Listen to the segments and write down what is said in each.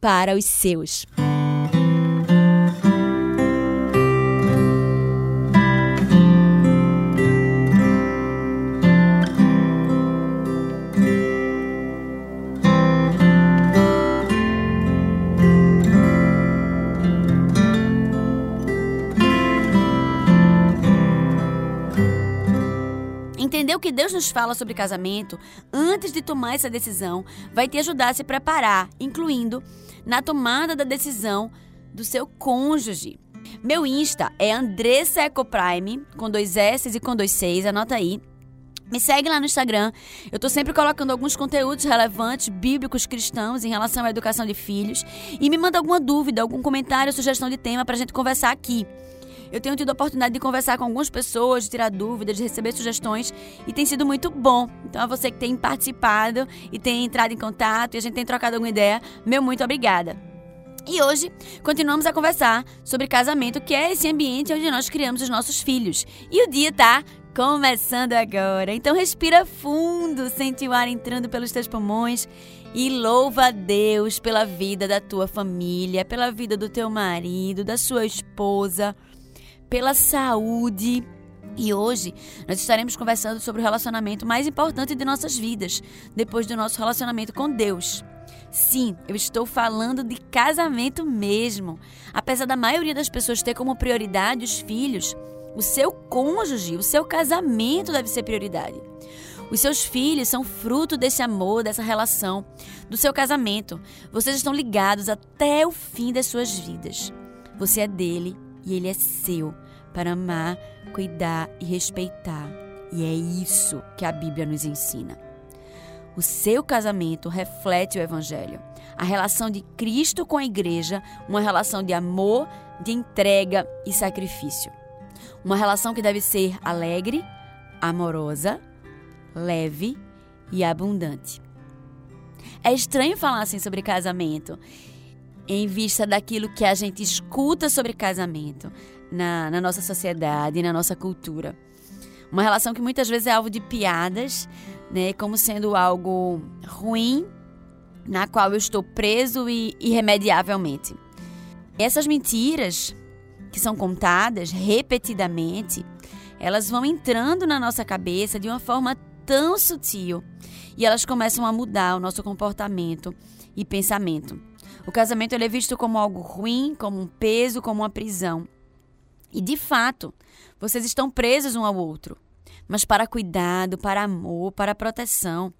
para os seus. Entender o que Deus nos fala sobre casamento antes de tomar essa decisão vai te ajudar a se preparar, incluindo na tomada da decisão do seu cônjuge. Meu Insta é Andressa Ecoprime, com dois S e com dois Cs, anota aí. Me segue lá no Instagram. Eu estou sempre colocando alguns conteúdos relevantes, bíblicos, cristãos, em relação à educação de filhos. E me manda alguma dúvida, algum comentário, sugestão de tema para a gente conversar aqui. Eu tenho tido a oportunidade de conversar com algumas pessoas, de tirar dúvidas, de receber sugestões e tem sido muito bom. Então, a você que tem participado e tem entrado em contato e a gente tem trocado alguma ideia, meu muito obrigada. E hoje continuamos a conversar sobre casamento, que é esse ambiente onde nós criamos os nossos filhos. E o dia tá começando agora. Então respira fundo, sente o ar entrando pelos teus pulmões e louva a Deus pela vida da tua família, pela vida do teu marido, da sua esposa pela saúde. E hoje nós estaremos conversando sobre o relacionamento mais importante de nossas vidas, depois do nosso relacionamento com Deus. Sim, eu estou falando de casamento mesmo. Apesar da maioria das pessoas ter como prioridade os filhos, o seu cônjuge, o seu casamento deve ser prioridade. Os seus filhos são fruto desse amor, dessa relação, do seu casamento. Vocês estão ligados até o fim das suas vidas. Você é dele e ele é seu para amar, cuidar e respeitar. E é isso que a Bíblia nos ensina. O seu casamento reflete o Evangelho. A relação de Cristo com a igreja, uma relação de amor, de entrega e sacrifício. Uma relação que deve ser alegre, amorosa, leve e abundante. É estranho falar assim sobre casamento em vista daquilo que a gente escuta sobre casamento na, na nossa sociedade, na nossa cultura. Uma relação que muitas vezes é alvo de piadas, né, como sendo algo ruim, na qual eu estou preso e irremediavelmente. Essas mentiras que são contadas repetidamente, elas vão entrando na nossa cabeça de uma forma tão sutil e elas começam a mudar o nosso comportamento e pensamento. O casamento é visto como algo ruim, como um peso, como uma prisão. E de fato, vocês estão presos um ao outro. Mas para cuidado, para amor, para proteção.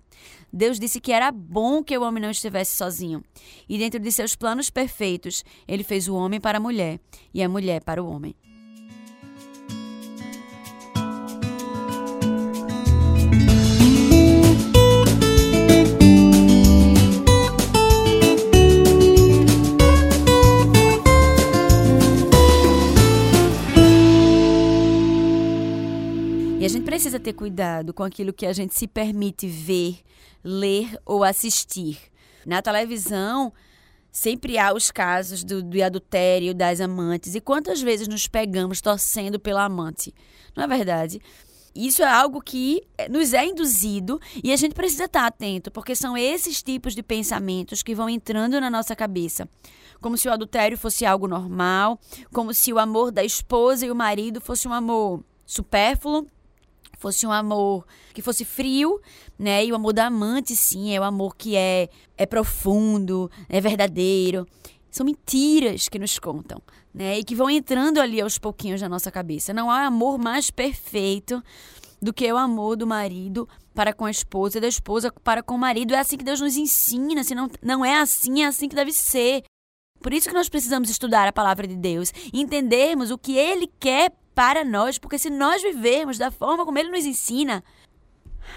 Deus disse que era bom que o homem não estivesse sozinho. E dentro de seus planos perfeitos, ele fez o homem para a mulher e a mulher para o homem. Precisa ter cuidado com aquilo que a gente se permite ver, ler ou assistir. Na televisão, sempre há os casos do, do adultério das amantes. E quantas vezes nos pegamos torcendo pela amante? Não é verdade? Isso é algo que nos é induzido e a gente precisa estar atento, porque são esses tipos de pensamentos que vão entrando na nossa cabeça. Como se o adultério fosse algo normal, como se o amor da esposa e o marido fosse um amor supérfluo, fosse um amor que fosse frio, né? E o amor da amante, sim, é o amor que é, é profundo, é verdadeiro. São mentiras que nos contam, né? E que vão entrando ali aos pouquinhos na nossa cabeça. Não há amor mais perfeito do que o amor do marido para com a esposa e da esposa para com o marido. É assim que Deus nos ensina. Se não, não é assim, é assim que deve ser. Por isso que nós precisamos estudar a palavra de Deus, entendermos o que Ele quer para nós, porque se nós vivermos da forma como Ele nos ensina,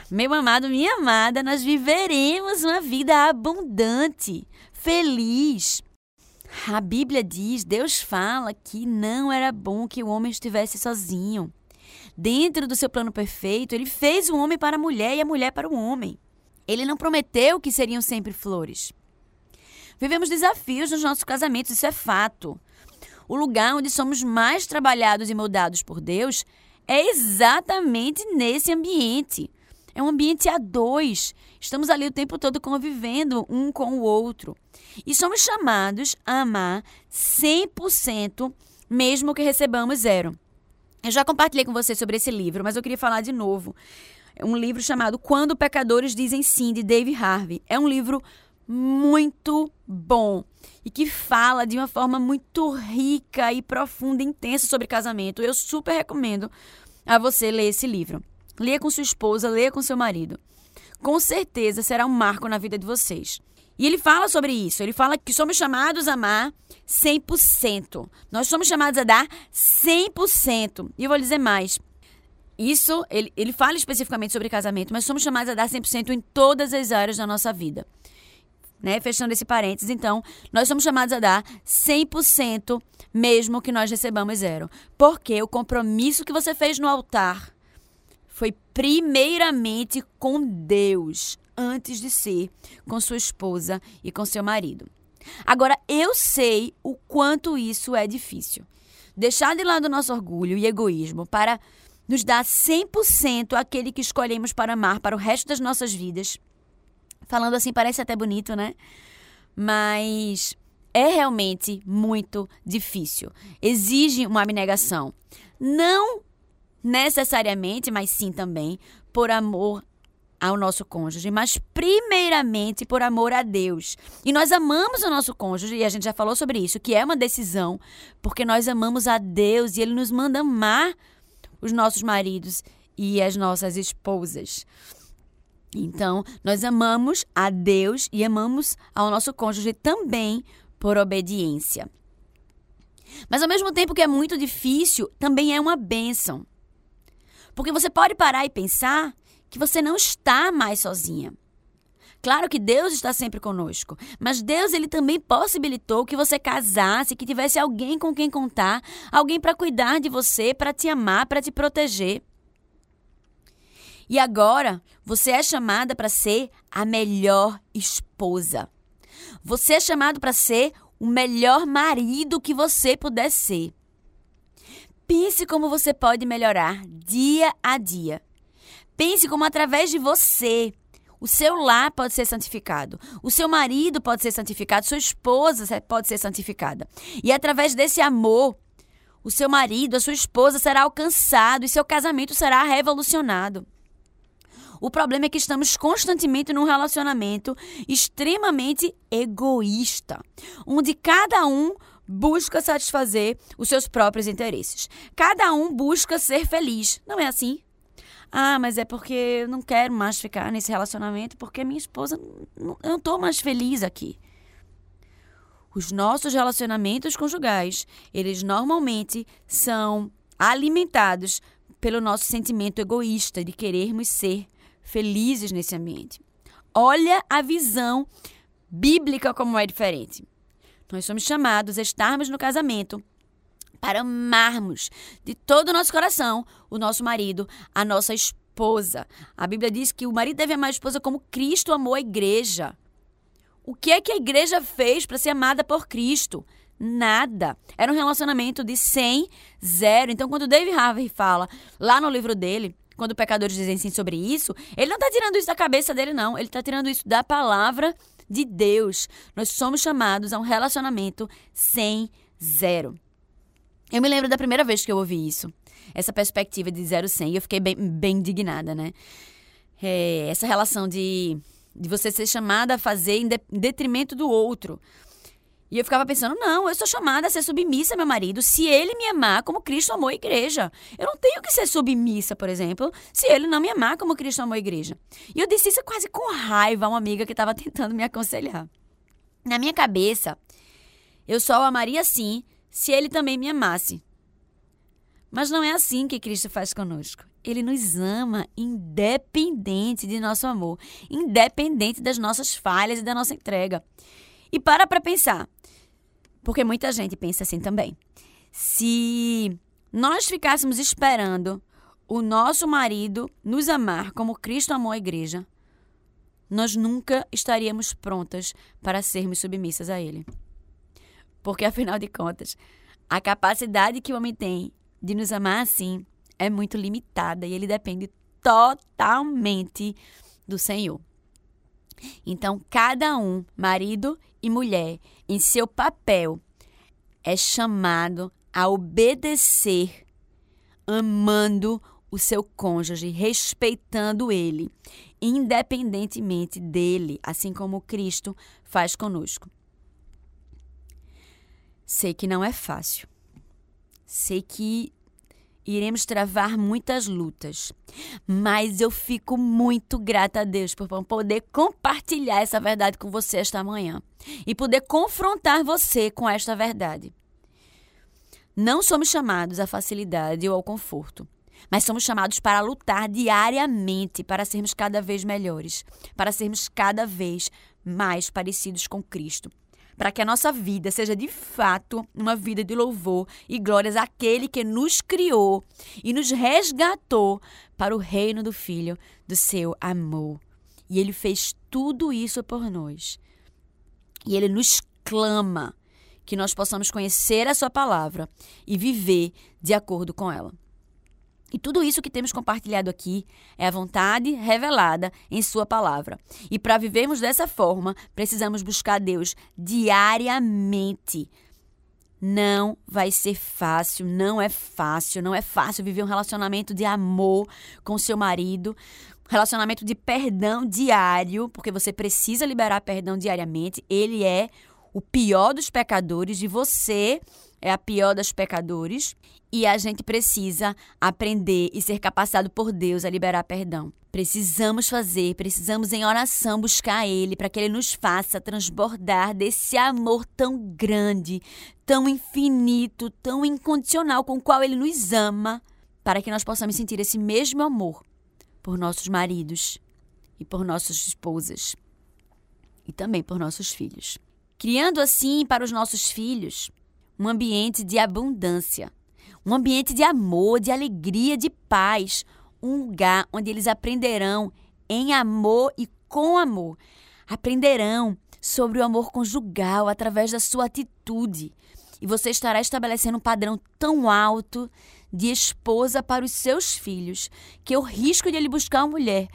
meu amado, minha amada, nós viveremos uma vida abundante, feliz. A Bíblia diz, Deus fala que não era bom que o homem estivesse sozinho. Dentro do seu plano perfeito, ele fez o homem para a mulher e a mulher para o homem. Ele não prometeu que seriam sempre flores. Vivemos desafios nos nossos casamentos, isso é fato. O lugar onde somos mais trabalhados e moldados por Deus é exatamente nesse ambiente. É um ambiente a dois. Estamos ali o tempo todo convivendo um com o outro. E somos chamados a amar 100%, mesmo que recebamos zero. Eu já compartilhei com você sobre esse livro, mas eu queria falar de novo. É um livro chamado Quando Pecadores Dizem Sim, de Dave Harvey. É um livro muito bom e que fala de uma forma muito rica e profunda intensa sobre casamento. Eu super recomendo a você ler esse livro. Leia com sua esposa, leia com seu marido. Com certeza será um marco na vida de vocês. E ele fala sobre isso. Ele fala que somos chamados a amar 100%. Nós somos chamados a dar 100%. E eu vou dizer mais. Isso, ele, ele fala especificamente sobre casamento, mas somos chamados a dar 100% em todas as áreas da nossa vida. Né? Fechando esse parênteses, então, nós somos chamados a dar 100%, mesmo que nós recebamos zero. Porque o compromisso que você fez no altar foi primeiramente com Deus, antes de ser com sua esposa e com seu marido. Agora, eu sei o quanto isso é difícil. Deixar de lado o nosso orgulho e egoísmo para nos dar 100% aquele que escolhemos para amar para o resto das nossas vidas. Falando assim parece até bonito, né? Mas é realmente muito difícil. Exige uma abnegação. Não necessariamente, mas sim também por amor ao nosso cônjuge, mas primeiramente por amor a Deus. E nós amamos o nosso cônjuge, e a gente já falou sobre isso, que é uma decisão, porque nós amamos a Deus e Ele nos manda amar os nossos maridos e as nossas esposas. Então, nós amamos a Deus e amamos ao nosso cônjuge também por obediência. Mas ao mesmo tempo que é muito difícil, também é uma bênção. Porque você pode parar e pensar que você não está mais sozinha. Claro que Deus está sempre conosco, mas Deus ele também possibilitou que você casasse, que tivesse alguém com quem contar, alguém para cuidar de você, para te amar, para te proteger. E agora, você é chamada para ser a melhor esposa. Você é chamado para ser o melhor marido que você puder ser. Pense como você pode melhorar dia a dia. Pense como através de você o seu lar pode ser santificado, o seu marido pode ser santificado, sua esposa pode ser santificada. E através desse amor, o seu marido, a sua esposa será alcançado e seu casamento será revolucionado. O problema é que estamos constantemente num relacionamento extremamente egoísta, onde cada um busca satisfazer os seus próprios interesses. Cada um busca ser feliz. Não é assim? Ah, mas é porque eu não quero mais ficar nesse relacionamento porque minha esposa. Não, eu não estou mais feliz aqui. Os nossos relacionamentos conjugais, eles normalmente são alimentados pelo nosso sentimento egoísta de querermos ser felizes nesse ambiente. Olha a visão bíblica como é diferente. Nós somos chamados a estarmos no casamento para amarmos de todo o nosso coração o nosso marido, a nossa esposa. A Bíblia diz que o marido deve amar a esposa como Cristo amou a igreja. O que é que a igreja fez para ser amada por Cristo? Nada. Era um relacionamento de 100, zero. Então, quando David Harvey fala lá no livro dele, quando pecadores dizem sim sobre isso, ele não está tirando isso da cabeça dele, não. Ele está tirando isso da palavra de Deus. Nós somos chamados a um relacionamento sem zero. Eu me lembro da primeira vez que eu ouvi isso. Essa perspectiva de zero sem. E eu fiquei bem, bem indignada, né? É, essa relação de, de você ser chamada a fazer em, de, em detrimento do outro. E eu ficava pensando, não, eu sou chamada a ser submissa meu marido se ele me amar como Cristo amou a igreja. Eu não tenho que ser submissa, por exemplo, se ele não me amar como Cristo amou a igreja. E eu disse isso quase com raiva a uma amiga que estava tentando me aconselhar. Na minha cabeça, eu só o amaria sim se ele também me amasse. Mas não é assim que Cristo faz conosco. Ele nos ama independente de nosso amor, independente das nossas falhas e da nossa entrega. E para para pensar, porque muita gente pensa assim também. Se nós ficássemos esperando o nosso marido nos amar como Cristo amou a igreja, nós nunca estaríamos prontas para sermos submissas a Ele. Porque, afinal de contas, a capacidade que o homem tem de nos amar assim é muito limitada e ele depende totalmente do Senhor. Então, cada um, marido e mulher, em seu papel, é chamado a obedecer, amando o seu cônjuge, respeitando ele, independentemente dele, assim como Cristo faz conosco. Sei que não é fácil. Sei que iremos travar muitas lutas. Mas eu fico muito grata a Deus por poder compartilhar essa verdade com você esta manhã e poder confrontar você com esta verdade. Não somos chamados à facilidade ou ao conforto, mas somos chamados para lutar diariamente para sermos cada vez melhores, para sermos cada vez mais parecidos com Cristo para que a nossa vida seja de fato uma vida de louvor e glórias àquele que nos criou e nos resgatou para o reino do Filho do seu amor. E ele fez tudo isso por nós. E ele nos clama que nós possamos conhecer a sua palavra e viver de acordo com ela. E tudo isso que temos compartilhado aqui é a vontade revelada em Sua palavra. E para vivermos dessa forma, precisamos buscar Deus diariamente. Não vai ser fácil, não é fácil, não é fácil viver um relacionamento de amor com seu marido, relacionamento de perdão diário, porque você precisa liberar perdão diariamente. Ele é o pior dos pecadores e você é a pior das pecadores e a gente precisa aprender e ser capacitado por Deus a liberar perdão. Precisamos fazer, precisamos em oração buscar Ele para que Ele nos faça transbordar desse amor tão grande, tão infinito, tão incondicional com o qual Ele nos ama, para que nós possamos sentir esse mesmo amor por nossos maridos e por nossas esposas e também por nossos filhos. Criando assim para os nossos filhos um ambiente de abundância, um ambiente de amor, de alegria, de paz, um lugar onde eles aprenderão em amor e com amor. Aprenderão sobre o amor conjugal através da sua atitude. E você estará estabelecendo um padrão tão alto de esposa para os seus filhos que o risco de ele buscar uma mulher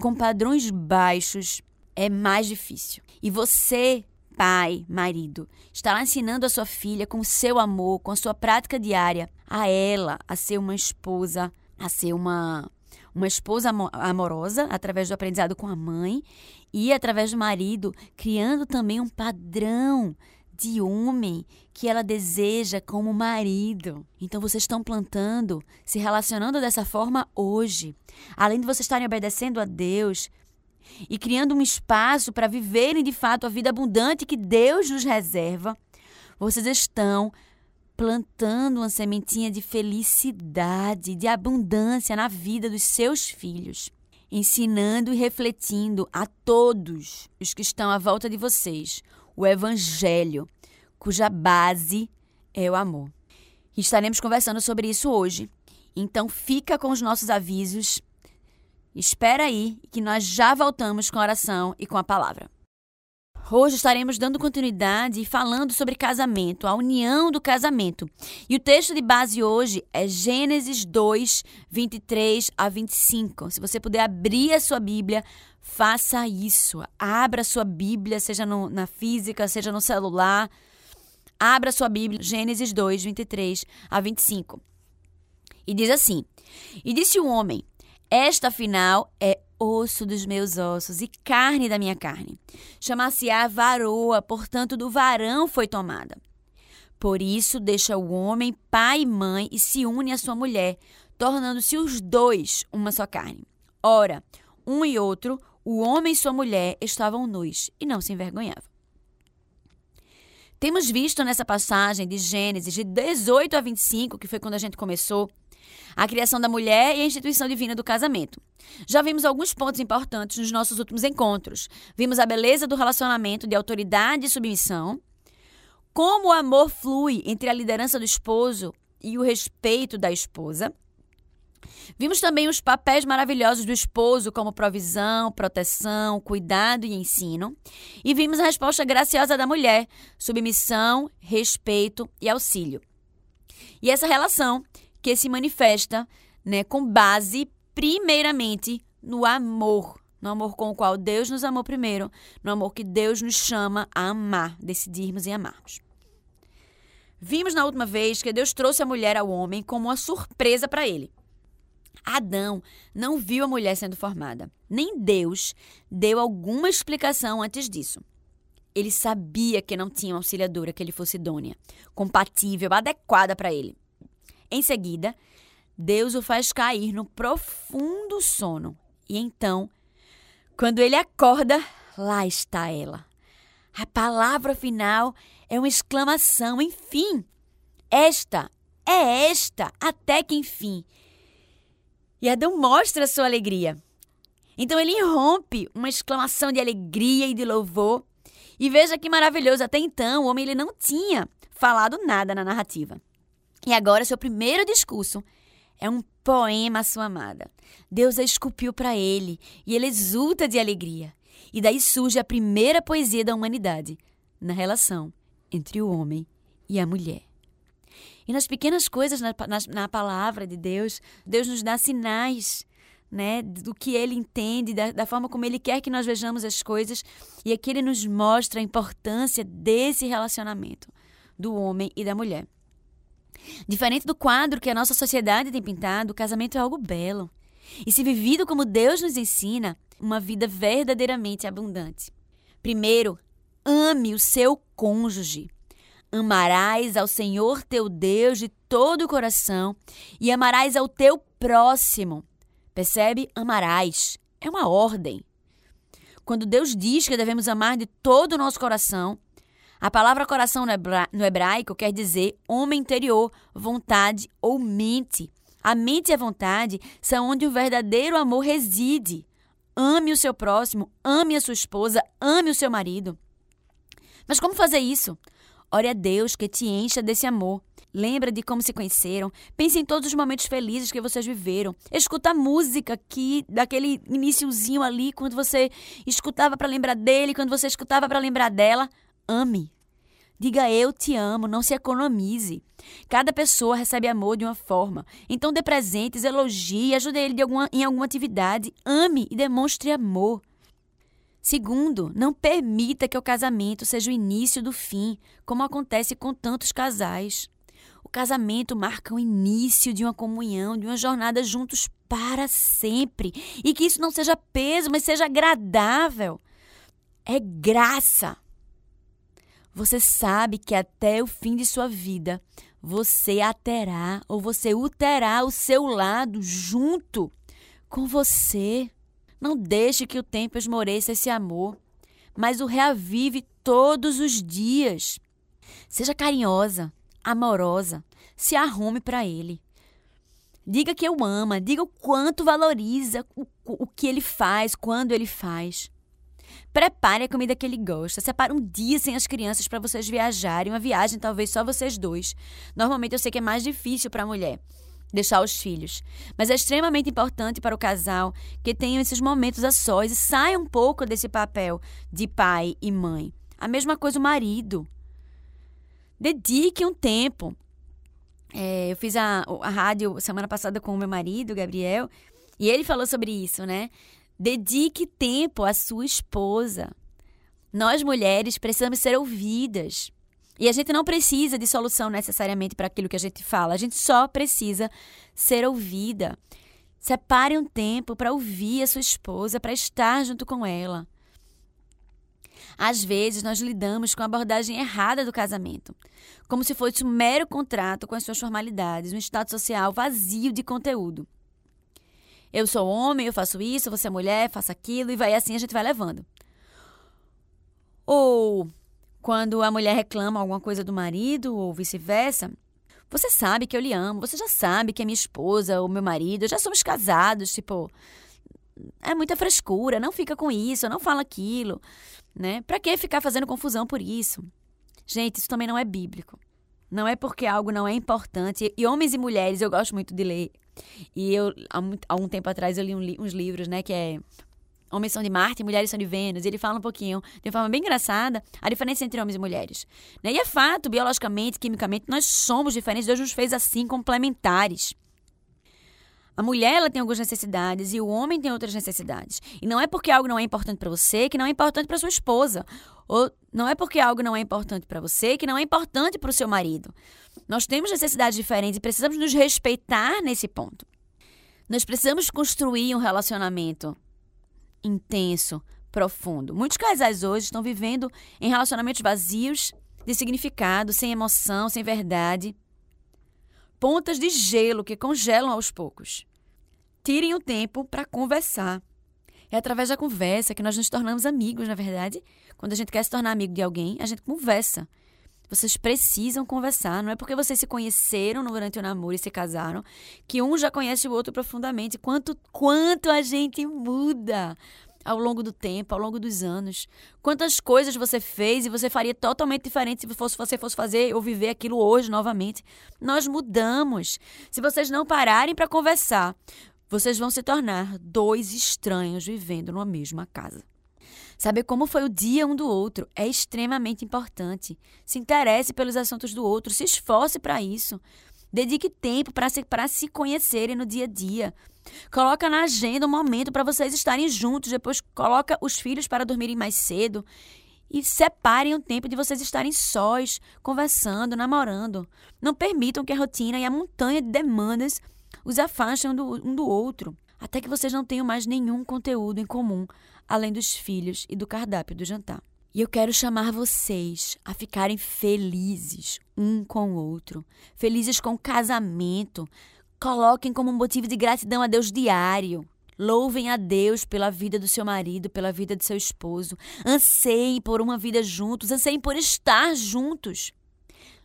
com padrões baixos é mais difícil. E você pai, marido, estará ensinando a sua filha com seu amor, com a sua prática diária, a ela a ser uma esposa, a ser uma uma esposa amorosa através do aprendizado com a mãe e através do marido, criando também um padrão de homem que ela deseja como marido. Então vocês estão plantando, se relacionando dessa forma hoje. Além de vocês estarem obedecendo a Deus, e criando um espaço para viverem de fato a vida abundante que Deus nos reserva, vocês estão plantando uma sementinha de felicidade, de abundância na vida dos seus filhos, ensinando e refletindo a todos os que estão à volta de vocês o Evangelho, cuja base é o amor. Estaremos conversando sobre isso hoje. Então fica com os nossos avisos. Espera aí que nós já voltamos com a oração e com a palavra. Hoje estaremos dando continuidade e falando sobre casamento, a união do casamento. E o texto de base hoje é Gênesis 2, 23 a 25. Se você puder abrir a sua Bíblia, faça isso. Abra a sua Bíblia, seja no, na física, seja no celular. Abra a sua Bíblia, Gênesis 2, 23 a 25. E diz assim: E disse o homem: Esta afinal é osso dos meus ossos e carne da minha carne. Chamar-se-á varoa, portanto, do varão foi tomada. Por isso deixa o homem pai e mãe e se une à sua mulher, tornando-se os dois uma só carne. Ora, um e outro, o homem e sua mulher estavam nus e não se envergonhavam. Temos visto nessa passagem de Gênesis de 18 a 25, que foi quando a gente começou, a criação da mulher e a instituição divina do casamento. Já vimos alguns pontos importantes nos nossos últimos encontros. Vimos a beleza do relacionamento de autoridade e submissão, como o amor flui entre a liderança do esposo e o respeito da esposa. Vimos também os papéis maravilhosos do esposo, como provisão, proteção, cuidado e ensino. E vimos a resposta graciosa da mulher: submissão, respeito e auxílio. E essa relação que se manifesta né, com base, primeiramente, no amor. No amor com o qual Deus nos amou primeiro, no amor que Deus nos chama a amar, decidirmos e amarmos. Vimos na última vez que Deus trouxe a mulher ao homem como uma surpresa para ele. Adão não viu a mulher sendo formada, nem Deus deu alguma explicação antes disso. Ele sabia que não tinha uma auxiliadora que ele fosse idônea, compatível, adequada para ele. Em seguida, Deus o faz cair no profundo sono. E então, quando ele acorda, lá está ela. A palavra final é uma exclamação, enfim. Esta, é esta, até que enfim. E Adão mostra sua alegria. Então ele rompe uma exclamação de alegria e de louvor. E veja que maravilhoso, até então o homem ele não tinha falado nada na narrativa. E agora, seu primeiro discurso é um poema à sua amada. Deus a esculpiu para ele e ele exulta de alegria. E daí surge a primeira poesia da humanidade, na relação entre o homem e a mulher. E nas pequenas coisas, na, na, na palavra de Deus, Deus nos dá sinais né, do que ele entende, da, da, forma como ele quer que nós vejamos as coisas, e aqui ele nos mostra a importância desse relacionamento do homem e da mulher. Diferente do quadro que a nossa sociedade tem pintado, o casamento é algo belo. E se vivido como Deus nos ensina, uma vida verdadeiramente abundante. Primeiro, ame o seu cônjuge. Amarás ao Senhor teu Deus de todo o coração e amarás ao teu próximo. Percebe? Amarás. É uma ordem. Quando Deus diz que devemos amar de todo o nosso coração, a palavra coração no hebraico quer dizer homem interior, vontade ou mente. A mente e a vontade são onde o verdadeiro amor reside. Ame o seu próximo, ame a sua esposa, ame o seu marido. Mas como fazer isso? Ore a Deus que te encha desse amor. Lembra de como se conheceram. Pense em todos os momentos felizes que vocês viveram. Escuta a música aqui, daquele iníciozinho ali, quando você escutava para lembrar dele, quando você escutava para lembrar dela ame. Diga eu te amo, não se economize. Cada pessoa recebe amor de uma forma. Então dê presentes, elogie, ajude ele alguma, em alguma atividade. Ame e demonstre amor. Segundo, não permita que o casamento seja o início do fim, como acontece com tantos casais. O casamento marca o início de uma comunhão, de uma jornada juntos para sempre. E que isso não seja peso, mas seja agradável. É graça. Você sabe que até o fim de sua vida você a terá ou você o terá ao seu lado, junto com você. Não deixe que o tempo esmoreça esse amor, mas o reavive todos os dias. Seja carinhosa, amorosa, se arrume para ele. Diga que o ama, diga o quanto valoriza o, o que ele faz, quando ele faz. Prepare a comida que ele gosta. Separe um dia sem as crianças para vocês viajarem. Uma viagem, talvez só vocês dois. Normalmente eu sei que é mais difícil para a mulher deixar os filhos. Mas é extremamente importante para o casal que tenham esses momentos a sós e saiam um pouco desse papel de pai e mãe. A mesma coisa o marido. Dedique um tempo. É, eu fiz a, a rádio semana passada com o meu marido, Gabriel, e ele falou sobre isso, né? Dedique tempo à sua esposa. Nós mulheres precisamos ser ouvidas. E a gente não precisa de solução necessariamente para aquilo que a gente fala, a gente só precisa ser ouvida. Separe um tempo para ouvir a sua esposa, para estar junto com ela. Às vezes, nós lidamos com a abordagem errada do casamento, como se fosse um mero contrato com as suas formalidades, um estado social vazio de conteúdo. Eu sou homem, eu faço isso, você é mulher, faço aquilo, e vai assim a gente vai levando. Ou quando a mulher reclama alguma coisa do marido, ou vice-versa, você sabe que eu lhe amo, você já sabe que é minha esposa ou meu marido, já somos casados, tipo, é muita frescura, não fica com isso, não fala aquilo, né? Para que ficar fazendo confusão por isso? Gente, isso também não é bíblico. Não é porque algo não é importante. E homens e mulheres, eu gosto muito de ler. E eu, há, há um tempo atrás, eu li um, uns livros, né, que é Homens são de Marte, mulheres são de Vênus. E ele fala um pouquinho, de uma forma bem engraçada, a diferença entre homens e mulheres. Né? E é fato, biologicamente, quimicamente, nós somos diferentes. Deus nos fez assim, complementares. A mulher ela tem algumas necessidades e o homem tem outras necessidades. E não é porque algo não é importante para você que não é importante para sua esposa. Ou não é porque algo não é importante para você que não é importante para o seu marido. Nós temos necessidades diferentes e precisamos nos respeitar nesse ponto. Nós precisamos construir um relacionamento intenso, profundo. Muitos casais hoje estão vivendo em relacionamentos vazios de significado, sem emoção, sem verdade pontas de gelo que congelam aos poucos. Tirem o tempo para conversar. É através da conversa que nós nos tornamos amigos, na verdade. Quando a gente quer se tornar amigo de alguém, a gente conversa. Vocês precisam conversar. Não é porque vocês se conheceram durante o namoro e se casaram que um já conhece o outro profundamente. Quanto, quanto a gente muda ao longo do tempo, ao longo dos anos. Quantas coisas você fez e você faria totalmente diferente se fosse, você fosse fazer ou viver aquilo hoje novamente. Nós mudamos. Se vocês não pararem para conversar, vocês vão se tornar dois estranhos vivendo numa mesma casa. Saber como foi o dia um do outro é extremamente importante. Se interesse pelos assuntos do outro, se esforce para isso. Dedique tempo para se, se conhecerem no dia a dia. Coloca na agenda um momento para vocês estarem juntos, depois coloca os filhos para dormirem mais cedo e separem um tempo de vocês estarem sós, conversando, namorando. Não permitam que a rotina e a montanha de demandas os afastem um do, um do outro, até que vocês não tenham mais nenhum conteúdo em comum, além dos filhos e do cardápio do jantar. E eu quero chamar vocês a ficarem felizes um com o outro, felizes com o casamento, Coloquem como motivo de gratidão a Deus diário. Louvem a Deus pela vida do seu marido, pela vida do seu esposo. Anseiem por uma vida juntos, anseiem por estar juntos.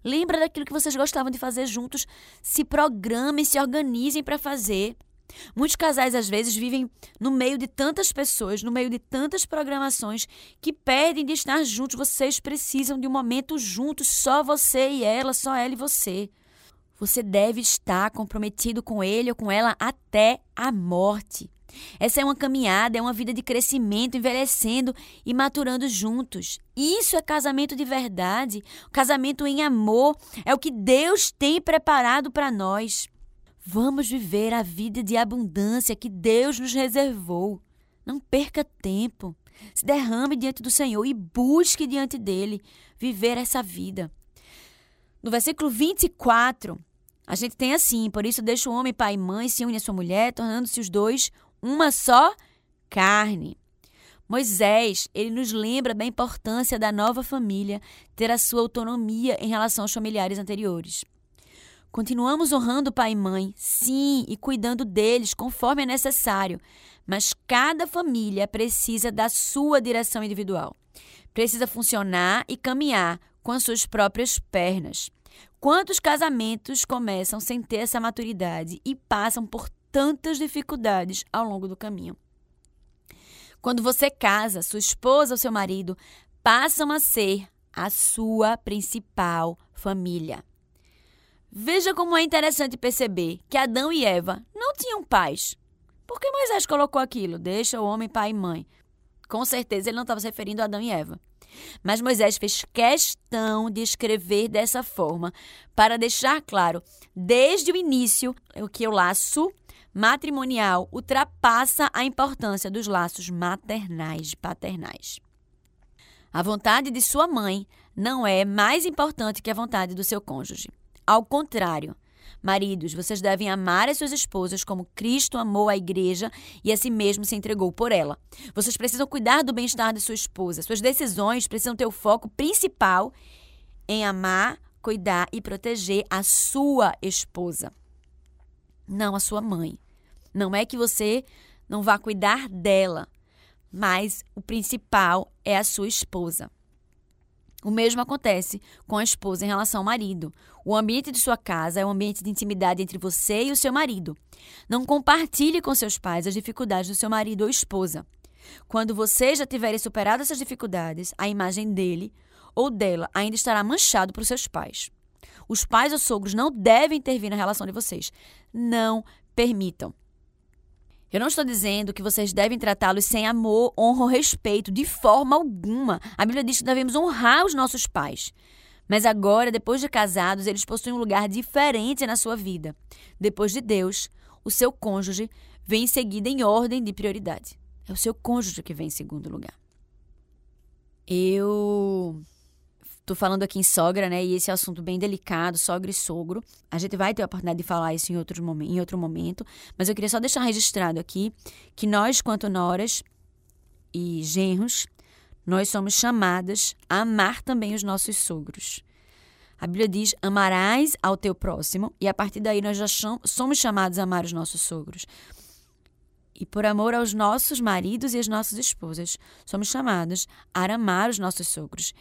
Lembra daquilo que vocês gostavam de fazer juntos. Se programem, se organizem para fazer. Muitos casais, às vezes, vivem no meio de tantas pessoas, no meio de tantas programações, que pedem de estar juntos. Vocês precisam de um momento juntos, só você e ela, só ela e você. Você deve estar comprometido com ele ou com ela até a morte. Essa é uma caminhada, é uma vida de crescimento, envelhecendo e maturando juntos. Isso é casamento de verdade. Casamento em amor é o que Deus tem preparado para nós. Vamos viver a vida de abundância que Deus nos reservou. Não perca tempo. Se derrame diante do Senhor e busque diante dele viver essa vida. No versículo 24, a gente tem assim, por isso deixa o homem pai e mãe, se une a sua mulher, tornando-se os dois uma só carne. Moisés, ele nos lembra da importância da nova família ter a sua autonomia em relação aos familiares anteriores. Continuamos honrando pai e mãe, sim, e cuidando deles conforme é necessário, mas cada família precisa da sua direção individual. Precisa funcionar e caminhar com as suas próprias pernas. Quantos casamentos começam sem ter essa maturidade e passam por tantas dificuldades ao longo do caminho? Quando você casa, sua esposa ou seu marido passam a ser a sua principal família. Veja como é interessante perceber que Adão e Eva não tinham pais. Por que Moisés colocou aquilo? Deixa o homem pai e mãe. Com certeza ele não estava se referindo a Adão e Eva. Mas Moisés fez questão de escrever dessa forma para deixar claro, desde o início, que o laço matrimonial ultrapassa a importância dos laços maternais e paternais. A vontade de sua mãe não é mais importante que a vontade do seu cônjuge. Ao contrário, maridos, vocês devem amar as suas esposas como Cristo amou a igreja e a si mesmo se entregou por ela. Vocês precisam cuidar do bem-estar de sua esposa. Suas decisões precisam ter o foco principal em amar, cuidar e proteger a sua esposa, não a sua mãe. Não é que você não vá cuidar dela, mas o principal é a sua esposa. O mesmo acontece com a esposa em relação ao marido. O ambiente de sua casa é um ambiente de intimidade entre você e o seu marido. Não compartilhe com seus pais as dificuldades do seu marido ou esposa. Quando vocês já tiverem superado essas dificuldades, a imagem dele ou dela ainda estará manchado para os seus pais. Os pais ou sogros não devem intervir na relação de vocês. Não permitam. Eu não estou dizendo que vocês devem tratá-los sem amor, honra ou respeito, de forma alguma. A Bíblia diz que devemos honrar os nossos pais. Mas agora, depois de casados, eles possuem um lugar diferente na sua vida. Depois de Deus, o seu cônjuge vem em seguida em ordem de prioridade. É o seu cônjuge que vem em segundo lugar. Eu Tô falando aqui em sogra, né? E esse é assunto bem delicado, sogra e sogro. A gente vai ter a oportunidade de falar isso em outro, em outro momento. Mas eu queria só deixar registrado aqui que nós, quanto noras e genros, nós somos chamadas a amar também os nossos sogros. A Bíblia diz: amarás ao teu próximo, e a partir daí nós já somos chamados a amar os nossos sogros. E por amor aos nossos maridos e às nossas esposas, somos chamados a amar os nossos sogros.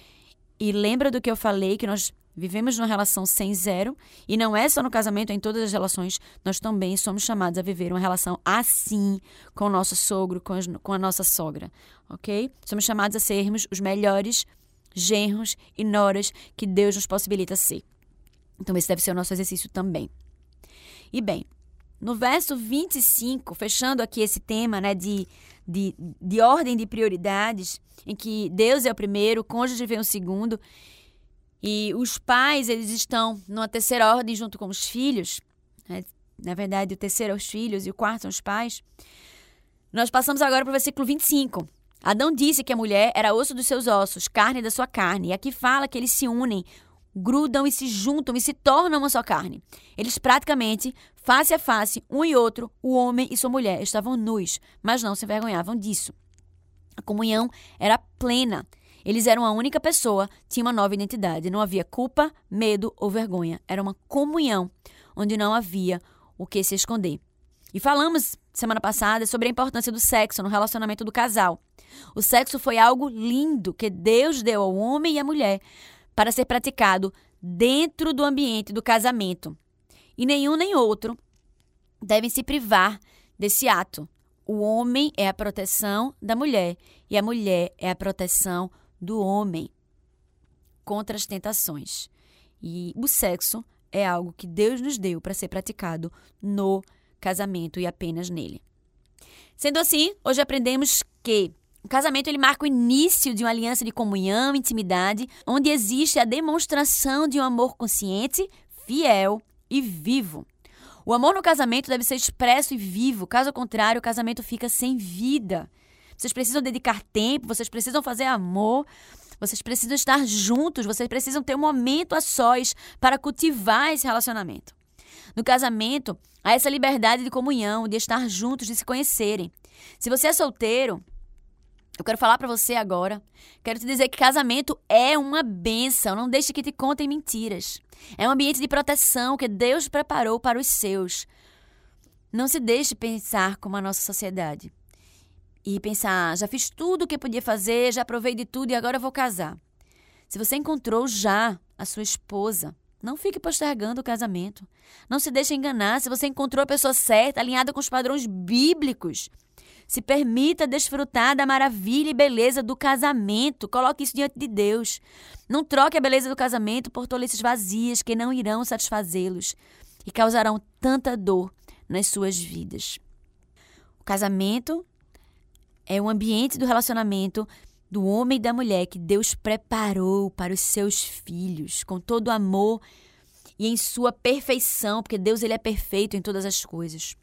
E lembra do que eu falei, que nós vivemos numa relação sem zero, e não é só no casamento, é em todas as relações, nós também somos chamados a viver uma relação assim com o nosso sogro, com, as, com a nossa sogra, ok? Somos chamados a sermos os melhores genros e noras que Deus nos possibilita ser. Então, esse deve ser o nosso exercício também. E bem, no verso 25, fechando aqui esse tema né, de de, de ordem de prioridades, em que Deus é o primeiro, o cônjuge vem o segundo, e os pais eles estão numa terceira ordem junto com os filhos. Né? Na verdade, o terceiro é os filhos e o quarto são os pais. Nós passamos agora para o versículo 25. Adão disse que a mulher era osso dos seus ossos, carne da sua carne. E aqui fala que eles se unem grudam e se juntam e se tornam uma só carne. Eles praticamente, face a face, um e outro, o homem e sua mulher, estavam nus, mas não se envergonhavam disso. A comunhão era plena. Eles eram a única pessoa, tinha uma nova identidade. Não havia culpa, medo ou vergonha. Era uma comunhão onde não havia o que se esconder. E falamos semana passada sobre a importância do sexo no relacionamento do casal. O sexo foi algo lindo que Deus deu ao homem e à mulher para ser praticado dentro do ambiente do casamento. E nenhum nem outro devem se privar desse ato. O homem é a proteção da mulher e a mulher é a proteção do homem contra as tentações. E o sexo é algo que Deus nos deu para ser praticado no casamento e apenas nele. Sendo assim, hoje aprendemos que o casamento ele marca o início de uma aliança de comunhão, intimidade, onde existe a demonstração de um amor consciente, fiel e vivo. O amor no casamento deve ser expresso e vivo, caso contrário, o casamento fica sem vida. Vocês precisam dedicar tempo, vocês precisam fazer amor, vocês precisam estar juntos, vocês precisam ter um momento a sós para cultivar esse relacionamento. No casamento, há essa liberdade de comunhão, de estar juntos, de se conhecerem. Se você é solteiro, eu quero falar para você agora. Quero te dizer que casamento é uma benção. Não deixe que te contem mentiras. É um ambiente de proteção que Deus preparou para os seus. Não se deixe pensar como a nossa sociedade. E pensar, já fiz tudo o que podia fazer, já provei de tudo e agora vou casar. Se você encontrou já a sua esposa, não fique postergando o casamento. Não se deixe enganar se você encontrou a pessoa certa, alinhada com os padrões bíblicos. Se permita desfrutar da maravilha e beleza do casamento. Coloque isso diante de Deus. Não troque a beleza do casamento por tolices vazias que não irão satisfazê-los e causarão tanta dor nas suas vidas. O casamento é o ambiente do relacionamento do homem e da mulher que Deus preparou para os seus filhos, com todo amor e em sua perfeição, porque Deus ele é perfeito em todas as coisas.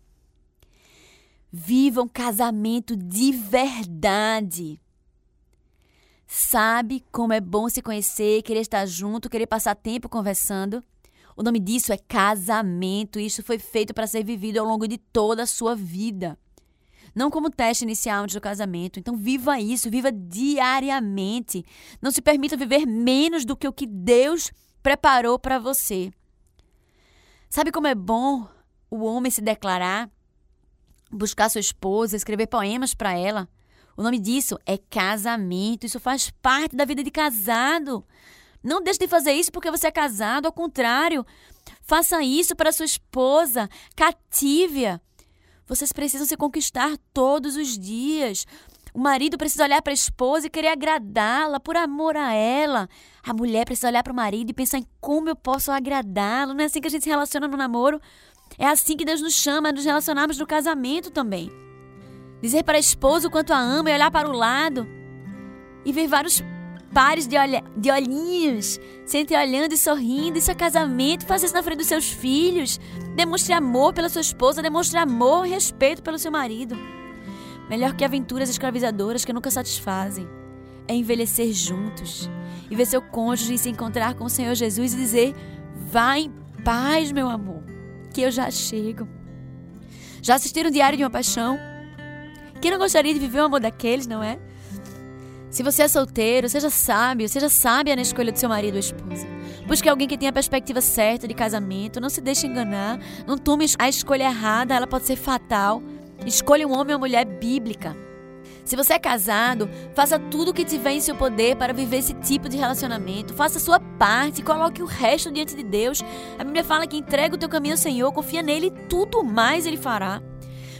Viva um casamento de verdade. Sabe como é bom se conhecer, querer estar junto, querer passar tempo conversando? O nome disso é casamento. Isso foi feito para ser vivido ao longo de toda a sua vida. Não como teste inicial antes do casamento. Então, viva isso, viva diariamente. Não se permita viver menos do que o que Deus preparou para você. Sabe como é bom o homem se declarar? Buscar sua esposa, escrever poemas para ela. O nome disso é casamento. Isso faz parte da vida de casado. Não deixe de fazer isso porque você é casado, ao contrário. Faça isso para sua esposa. Cative-a. Vocês precisam se conquistar todos os dias. O marido precisa olhar para a esposa e querer agradá-la por amor a ela. A mulher precisa olhar para o marido e pensar em como eu posso agradá-lo. Não é assim que a gente se relaciona no namoro? É assim que Deus nos chama a nos relacionarmos no casamento também. Dizer para a esposa o quanto a ama e olhar para o lado e ver vários pares de, olha, de olhinhos se olhando e sorrindo. Isso é casamento. Faça isso na frente dos seus filhos. Demonstre amor pela sua esposa, demonstre amor e respeito pelo seu marido. Melhor que aventuras escravizadoras que nunca satisfazem é envelhecer juntos e ver seu cônjuge se encontrar com o Senhor Jesus e dizer: Vá em paz, meu amor que eu já chego. Já assistiram o Diário de uma Paixão? Quem não gostaria de viver um amor daqueles, não é? Se você é solteiro, seja sábio, seja sábia na escolha do seu marido ou esposa. Busque alguém que tenha a perspectiva certa de casamento, não se deixe enganar, não tome a escolha errada, ela pode ser fatal. Escolha um homem ou mulher bíblica. Se você é casado, faça tudo o que tiver em seu poder para viver esse tipo de relacionamento. Faça a sua parte, coloque o resto diante de Deus. A Bíblia fala que entrega o teu caminho ao Senhor, confia nele e tudo mais ele fará.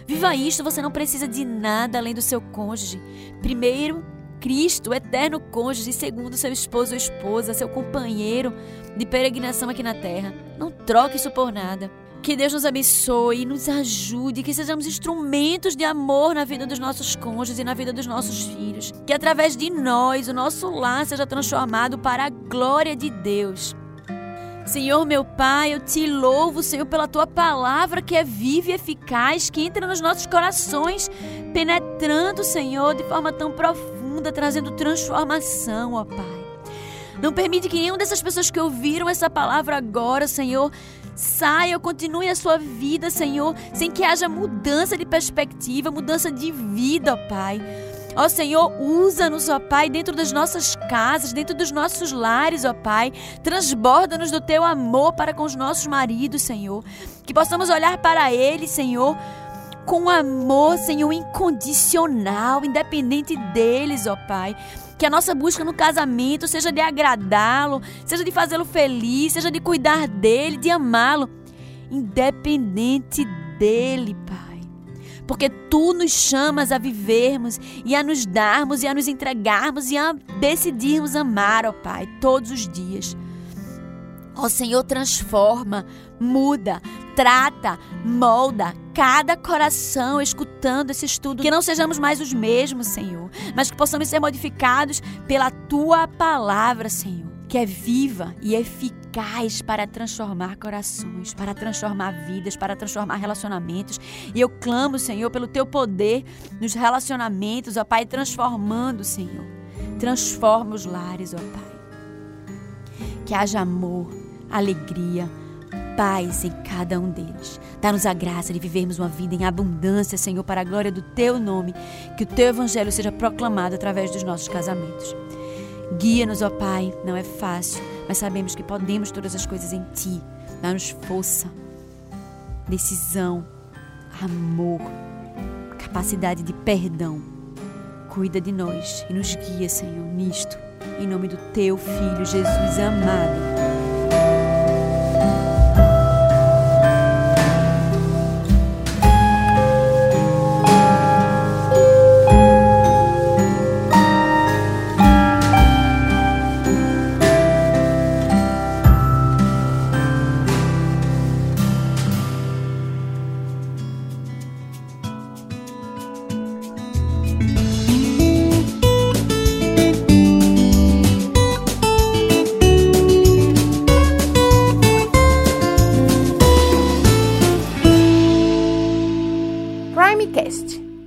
Viva isto, você não precisa de nada além do seu cônjuge. Primeiro, Cristo, o eterno cônjuge, segundo, seu esposo ou esposa, seu companheiro de peregrinação aqui na terra. Não troque isso por nada. Que Deus nos abençoe e nos ajude, que sejamos instrumentos de amor na vida dos nossos cônjuges e na vida dos nossos filhos. Que através de nós o nosso lar seja transformado para a glória de Deus. Senhor meu Pai, eu te louvo, Senhor, pela tua palavra que é viva e eficaz, que entra nos nossos corações, penetrando, Senhor, de forma tão profunda, trazendo transformação, ó Pai. Não permite que nenhuma dessas pessoas que ouviram essa palavra agora, Senhor, saia, continue a sua vida, Senhor, sem que haja mudança de perspectiva, mudança de vida, ó Pai. Ó Senhor, usa-nos, ó Pai, dentro das nossas casas, dentro dos nossos lares, ó Pai. Transborda-nos do teu amor para com os nossos maridos, Senhor. Que possamos olhar para eles, Senhor, com amor, Senhor, incondicional, independente deles, ó Pai. Que a nossa busca no casamento seja de agradá-lo, seja de fazê-lo feliz, seja de cuidar dele, de amá-lo, independente dele, Pai. Porque tu nos chamas a vivermos e a nos darmos e a nos entregarmos e a decidirmos amar, ó Pai, todos os dias. Ó Senhor, transforma, muda, trata, molda cada coração escutando esse estudo. Que não sejamos mais os mesmos, Senhor, mas que possamos ser modificados pela tua palavra, Senhor, que é viva e eficaz para transformar corações, para transformar vidas, para transformar relacionamentos. E eu clamo, Senhor, pelo teu poder nos relacionamentos, ó Pai, transformando, Senhor. Transforma os lares, ó Pai. Que haja amor, alegria, paz em cada um deles. Dá-nos a graça de vivermos uma vida em abundância, Senhor, para a glória do Teu nome. Que o Teu Evangelho seja proclamado através dos nossos casamentos. Guia-nos, ó Pai. Não é fácil, mas sabemos que podemos todas as coisas em Ti. Dá-nos força, decisão, amor, capacidade de perdão. Cuida de nós e nos guia, Senhor, nisto. Em nome do Teu Filho Jesus amado.